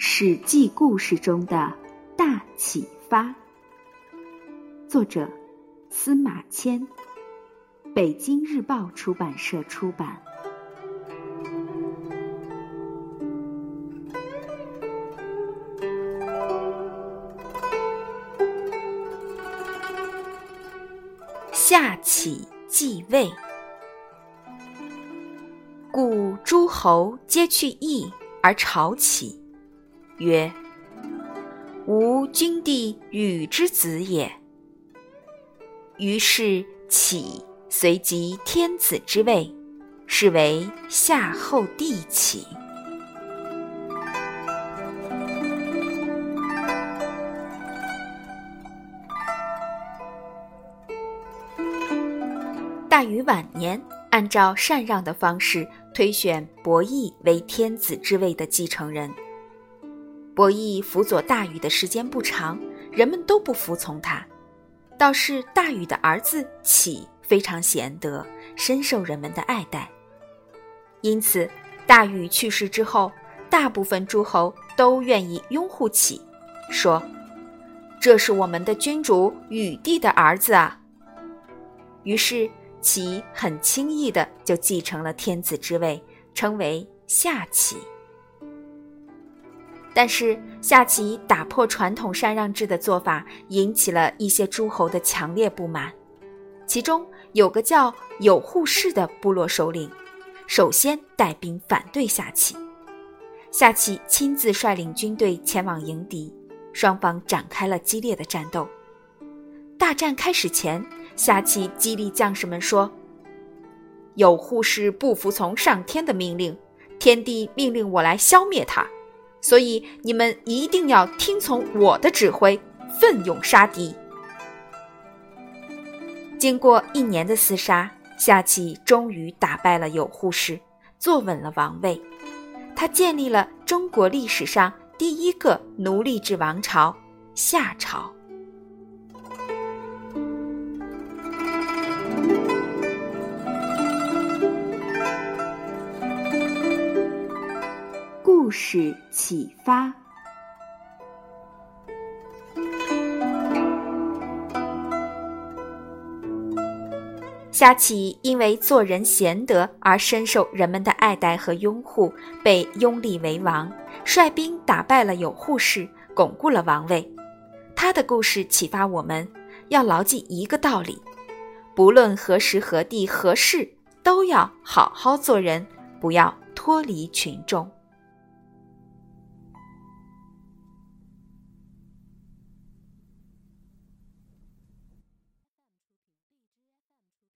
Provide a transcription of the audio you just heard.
史记故事中的大启发，作者司马迁，北京日报出版社出版。夏启继位，故诸侯皆去邑而朝启。曰：吾君弟禹之子也。于是启随即天子之位，是为夏后帝启。大禹晚年，按照禅让的方式推选伯益为天子之位的继承人。伯益辅佐大禹的时间不长，人们都不服从他。倒是大禹的儿子启非常贤德，深受人们的爱戴。因此，大禹去世之后，大部分诸侯都愿意拥护启，说：“这是我们的君主禹帝的儿子啊。”于是，启很轻易的就继承了天子之位，称为夏启。但是夏启打破传统禅让制的做法，引起了一些诸侯的强烈不满。其中有个叫有护氏的部落首领，首先带兵反对夏启。夏启亲自率领军队前往迎敌，双方展开了激烈的战斗。大战开始前，夏启激励将士们说：“有护氏不服从上天的命令，天帝命令我来消灭他。”所以你们一定要听从我的指挥，奋勇杀敌。经过一年的厮杀，夏启终于打败了有扈氏，坐稳了王位。他建立了中国历史上第一个奴隶制王朝——夏朝。故事启发：夏启因为做人贤德而深受人们的爱戴和拥护，被拥立为王，率兵打败了有扈氏，巩固了王位。他的故事启发我们要牢记一个道理：不论何时何地何事，都要好好做人，不要脱离群众。